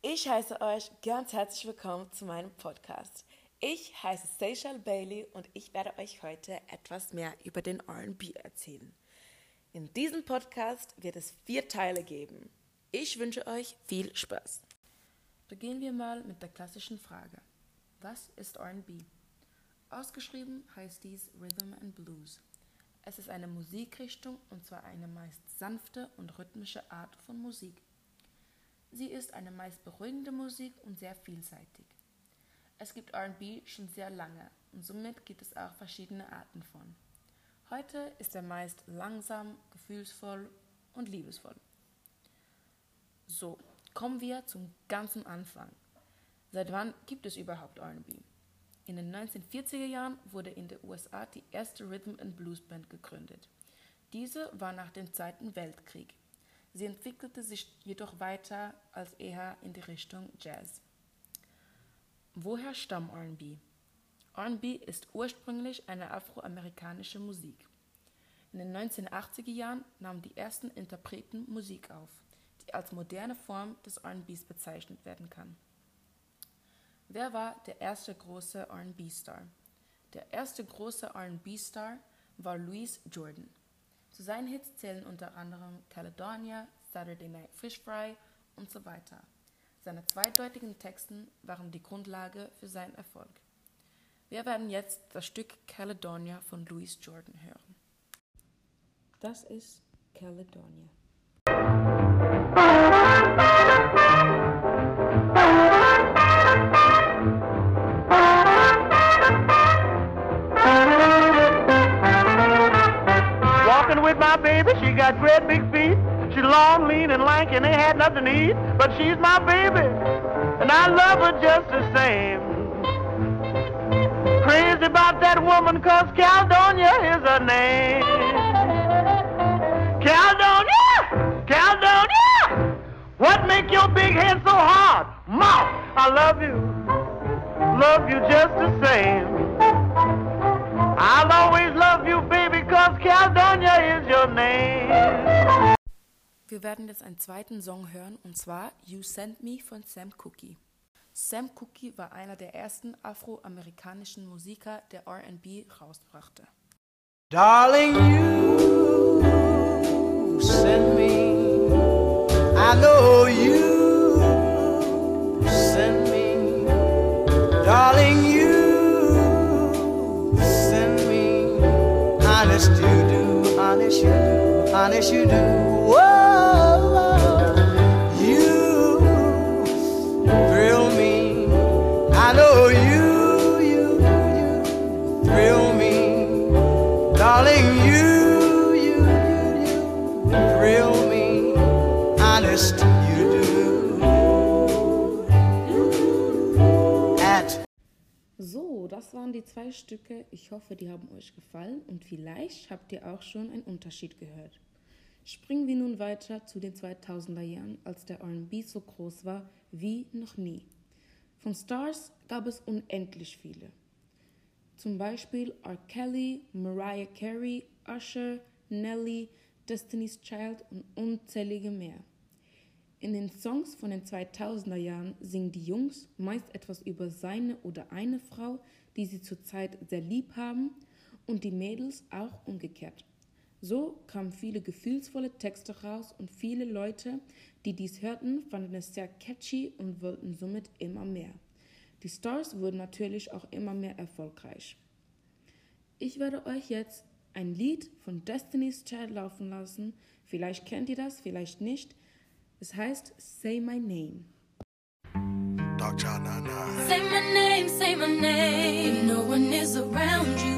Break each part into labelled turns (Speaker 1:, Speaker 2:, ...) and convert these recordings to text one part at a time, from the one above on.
Speaker 1: Ich heiße euch ganz herzlich willkommen zu meinem Podcast. Ich heiße Seychelle Bailey und ich werde euch heute etwas mehr über den RB erzählen. In diesem Podcast wird es vier Teile geben. Ich wünsche euch viel Spaß. Beginnen wir mal mit der klassischen Frage. Was ist RB? Ausgeschrieben heißt dies Rhythm and Blues. Es ist eine Musikrichtung und zwar eine meist sanfte und rhythmische Art von Musik. Sie ist eine meist beruhigende Musik und sehr vielseitig. Es gibt RB schon sehr lange und somit gibt es auch verschiedene Arten von. Heute ist er meist langsam, gefühlsvoll und liebesvoll. So, kommen wir zum ganzen Anfang. Seit wann gibt es überhaupt RB? In den 1940er Jahren wurde in den USA die erste Rhythm and Blues Band gegründet. Diese war nach dem Zweiten Weltkrieg. Sie entwickelte sich jedoch weiter als eher in die Richtung Jazz. Woher stammt RB? RB ist ursprünglich eine afroamerikanische Musik. In den 1980er Jahren nahmen die ersten Interpreten Musik auf, die als moderne Form des RBs bezeichnet werden kann. Wer war der erste große RB-Star? Der erste große RB-Star war Louis Jordan. Zu seinen Hits zählen unter anderem Caledonia, Saturday Night Fish Fry und so weiter. Seine zweideutigen Texten waren die Grundlage für seinen Erfolg. Wir werden jetzt das Stück Caledonia von Louis Jordan hören. Das ist Caledonia.
Speaker 2: Got great big feet. She's long, lean, and lank, and ain't had nothing to eat. But she's my baby, and I love her just the same. Crazy about that woman, cause Caledonia is her name. Caledonia! Caledonia! What make your big head so hard? Mouth, I love you. Love you just the same. I'll always Caledonia is your name.
Speaker 1: Wir werden jetzt einen zweiten Song hören und zwar You Sent Me von Sam Cooke. Sam Cooke war einer der ersten afroamerikanischen Musiker, der RB rausbrachte.
Speaker 2: Darling, you sent me. I know you honest you do.
Speaker 1: das waren die zwei Stücke. Ich hoffe, die haben euch gefallen und vielleicht habt ihr auch schon einen Unterschied gehört. Springen wir nun weiter zu den 2000er Jahren, als der RB so groß war wie noch nie. Von Stars gab es unendlich viele. Zum Beispiel R. Kelly, Mariah Carey, Usher, Nelly, Destiny's Child und unzählige mehr. In den Songs von den 2000er Jahren singen die Jungs meist etwas über seine oder eine Frau, die sie zurzeit sehr lieb haben, und die Mädels auch umgekehrt. So kamen viele gefühlsvolle Texte raus und viele Leute, die dies hörten, fanden es sehr catchy und wollten somit immer mehr. Die Stars wurden natürlich auch immer mehr erfolgreich. Ich werde euch jetzt ein Lied von Destiny's Child laufen lassen. Vielleicht kennt ihr das, vielleicht nicht. Es heißt Say My Name.
Speaker 3: Dog Child 99.
Speaker 4: Say my name, say my name. No one is around you,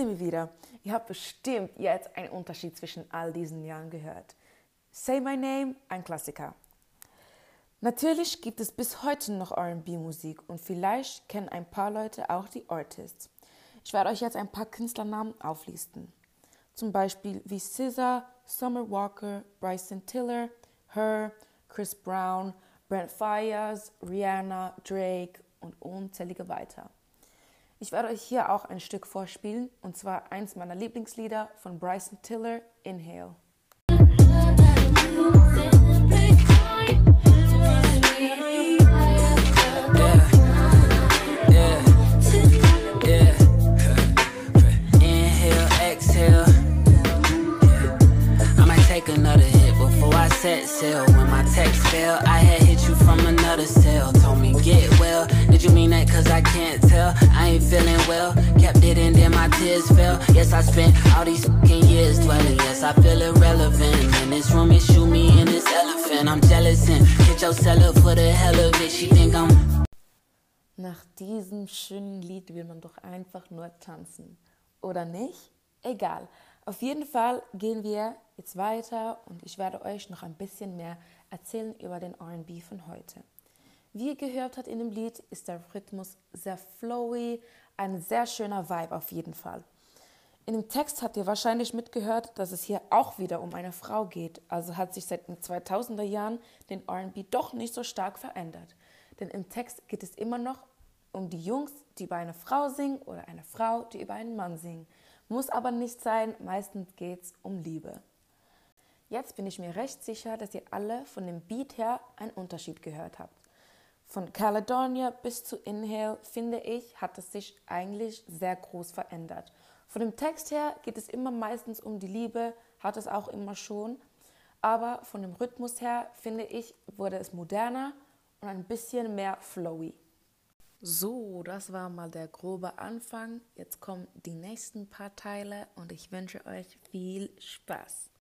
Speaker 1: Sind wir wieder. Ihr habt bestimmt jetzt einen Unterschied zwischen all diesen Jahren gehört. Say My Name, ein Klassiker. Natürlich gibt es bis heute noch RB-Musik und vielleicht kennen ein paar Leute auch die Artists. Ich werde euch jetzt ein paar Künstlernamen auflisten. Zum Beispiel wie SZA, Summer Walker, Bryson Tiller, Her, Chris Brown, Brent Fires, Rihanna, Drake und unzählige weiter. Ich werde euch hier auch ein Stück vorspielen, und zwar eins meiner Lieblingslieder von Bryson Tiller, Inhale. another Cause I can't tell. I ain't feeling well. Kept it in, then my tears fell. Yes, I spent all these fucking years dwelling. Yes, I feel irrelevant. In this room, it shoot me in this elephant. I'm jealous and hit your seller for the hell of it. She think I'm. Nach diesem schönen Lied will man doch einfach nur tanzen. Oder nicht? Egal. Auf jeden Fall gehen wir jetzt weiter und ich werde euch noch ein bisschen mehr erzählen über den RB von heute. Wie ihr gehört habt in dem Lied, ist der Rhythmus sehr flowy, ein sehr schöner Vibe auf jeden Fall. In dem Text habt ihr wahrscheinlich mitgehört, dass es hier auch wieder um eine Frau geht. Also hat sich seit den 2000er Jahren den RB doch nicht so stark verändert. Denn im Text geht es immer noch um die Jungs, die über eine Frau singen oder eine Frau, die über einen Mann singen. Muss aber nicht sein, meistens geht es um Liebe. Jetzt bin ich mir recht sicher, dass ihr alle von dem Beat her einen Unterschied gehört habt. Von Caledonia bis zu Inhale, finde ich, hat es sich eigentlich sehr groß verändert. Von dem Text her geht es immer meistens um die Liebe, hat es auch immer schon. Aber von dem Rhythmus her, finde ich, wurde es moderner und ein bisschen mehr flowy. So, das war mal der grobe Anfang. Jetzt kommen die nächsten paar Teile und ich wünsche euch viel Spaß.